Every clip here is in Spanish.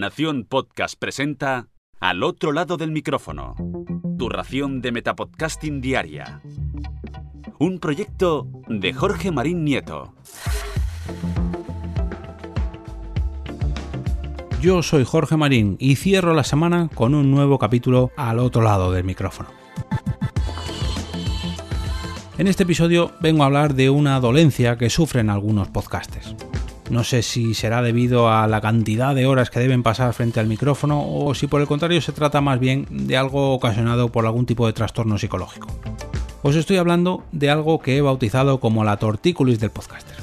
Nación Podcast presenta Al otro lado del micrófono. Tu ración de Metapodcasting Diaria. Un proyecto de Jorge Marín Nieto. Yo soy Jorge Marín y cierro la semana con un nuevo capítulo al otro lado del micrófono. En este episodio vengo a hablar de una dolencia que sufren algunos podcasters. No sé si será debido a la cantidad de horas que deben pasar frente al micrófono o si por el contrario se trata más bien de algo ocasionado por algún tipo de trastorno psicológico. Os estoy hablando de algo que he bautizado como la tortícolis del podcaster.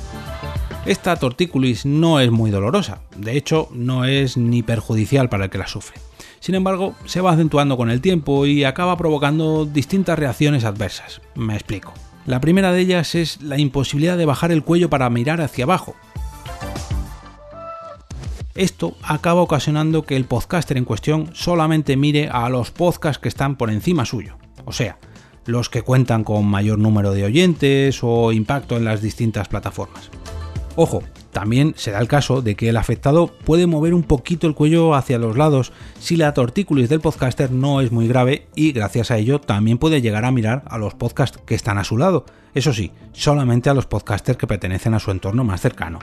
Esta tortícolis no es muy dolorosa, de hecho no es ni perjudicial para el que la sufre. Sin embargo, se va acentuando con el tiempo y acaba provocando distintas reacciones adversas. Me explico. La primera de ellas es la imposibilidad de bajar el cuello para mirar hacia abajo, esto acaba ocasionando que el podcaster en cuestión solamente mire a los podcasts que están por encima suyo, o sea, los que cuentan con mayor número de oyentes o impacto en las distintas plataformas. Ojo, también se da el caso de que el afectado puede mover un poquito el cuello hacia los lados si la tortícolis del podcaster no es muy grave y gracias a ello también puede llegar a mirar a los podcasts que están a su lado, eso sí, solamente a los podcasters que pertenecen a su entorno más cercano.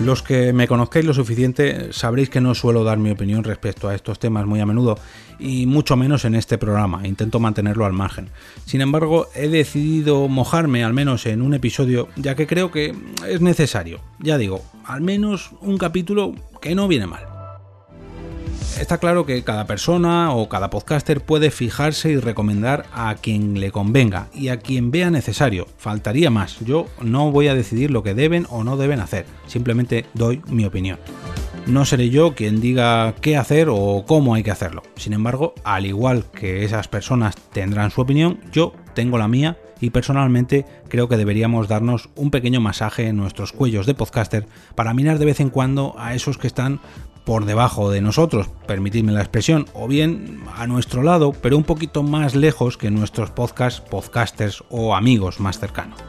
Los que me conozcáis lo suficiente sabréis que no suelo dar mi opinión respecto a estos temas muy a menudo y mucho menos en este programa, intento mantenerlo al margen. Sin embargo, he decidido mojarme al menos en un episodio ya que creo que es necesario. Ya digo, al menos un capítulo que no viene mal. Está claro que cada persona o cada podcaster puede fijarse y recomendar a quien le convenga y a quien vea necesario. Faltaría más. Yo no voy a decidir lo que deben o no deben hacer. Simplemente doy mi opinión. No seré yo quien diga qué hacer o cómo hay que hacerlo. Sin embargo, al igual que esas personas tendrán su opinión, yo tengo la mía y personalmente creo que deberíamos darnos un pequeño masaje en nuestros cuellos de podcaster para mirar de vez en cuando a esos que están por debajo de nosotros, permitidme la expresión, o bien a nuestro lado, pero un poquito más lejos que nuestros podcasts, podcasters o amigos más cercanos.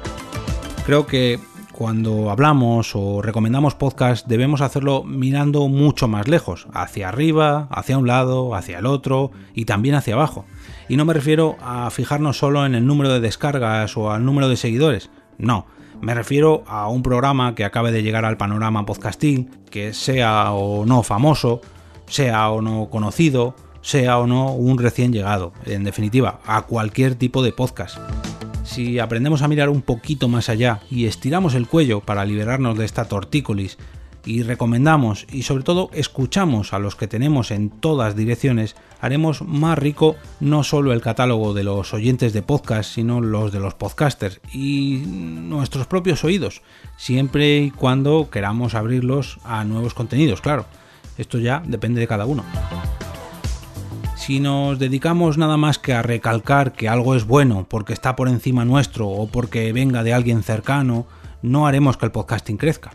Creo que cuando hablamos o recomendamos podcasts debemos hacerlo mirando mucho más lejos, hacia arriba, hacia un lado, hacia el otro y también hacia abajo. Y no me refiero a fijarnos solo en el número de descargas o al número de seguidores, no, me refiero a un programa que acabe de llegar al panorama podcasting, que sea o no famoso, sea o no conocido, sea o no un recién llegado, en definitiva, a cualquier tipo de podcast. Si aprendemos a mirar un poquito más allá y estiramos el cuello para liberarnos de esta tortícolis y recomendamos y sobre todo escuchamos a los que tenemos en todas direcciones, haremos más rico no solo el catálogo de los oyentes de podcast, sino los de los podcasters y nuestros propios oídos, siempre y cuando queramos abrirlos a nuevos contenidos, claro. Esto ya depende de cada uno. Si nos dedicamos nada más que a recalcar que algo es bueno porque está por encima nuestro o porque venga de alguien cercano, no haremos que el podcasting crezca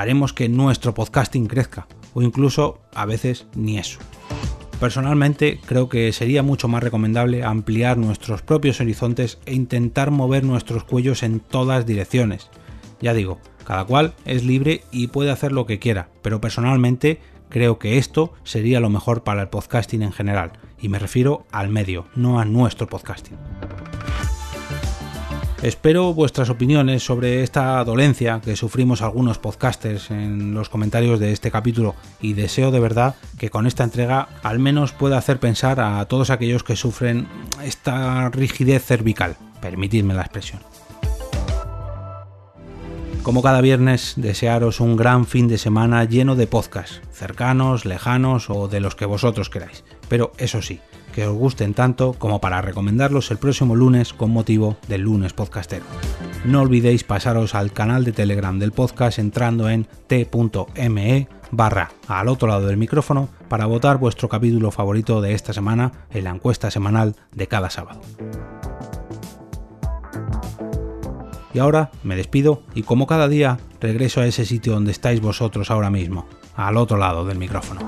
haremos que nuestro podcasting crezca, o incluso a veces ni eso. Personalmente creo que sería mucho más recomendable ampliar nuestros propios horizontes e intentar mover nuestros cuellos en todas direcciones. Ya digo, cada cual es libre y puede hacer lo que quiera, pero personalmente creo que esto sería lo mejor para el podcasting en general, y me refiero al medio, no a nuestro podcasting. Espero vuestras opiniones sobre esta dolencia que sufrimos algunos podcasters en los comentarios de este capítulo y deseo de verdad que con esta entrega al menos pueda hacer pensar a todos aquellos que sufren esta rigidez cervical, permitidme la expresión. Como cada viernes, desearos un gran fin de semana lleno de podcasts, cercanos, lejanos o de los que vosotros queráis. Pero eso sí, que os gusten tanto como para recomendarlos el próximo lunes con motivo del lunes podcastero. No olvidéis pasaros al canal de Telegram del podcast entrando en t.me barra al otro lado del micrófono para votar vuestro capítulo favorito de esta semana en la encuesta semanal de cada sábado. Y ahora me despido y como cada día regreso a ese sitio donde estáis vosotros ahora mismo, al otro lado del micrófono.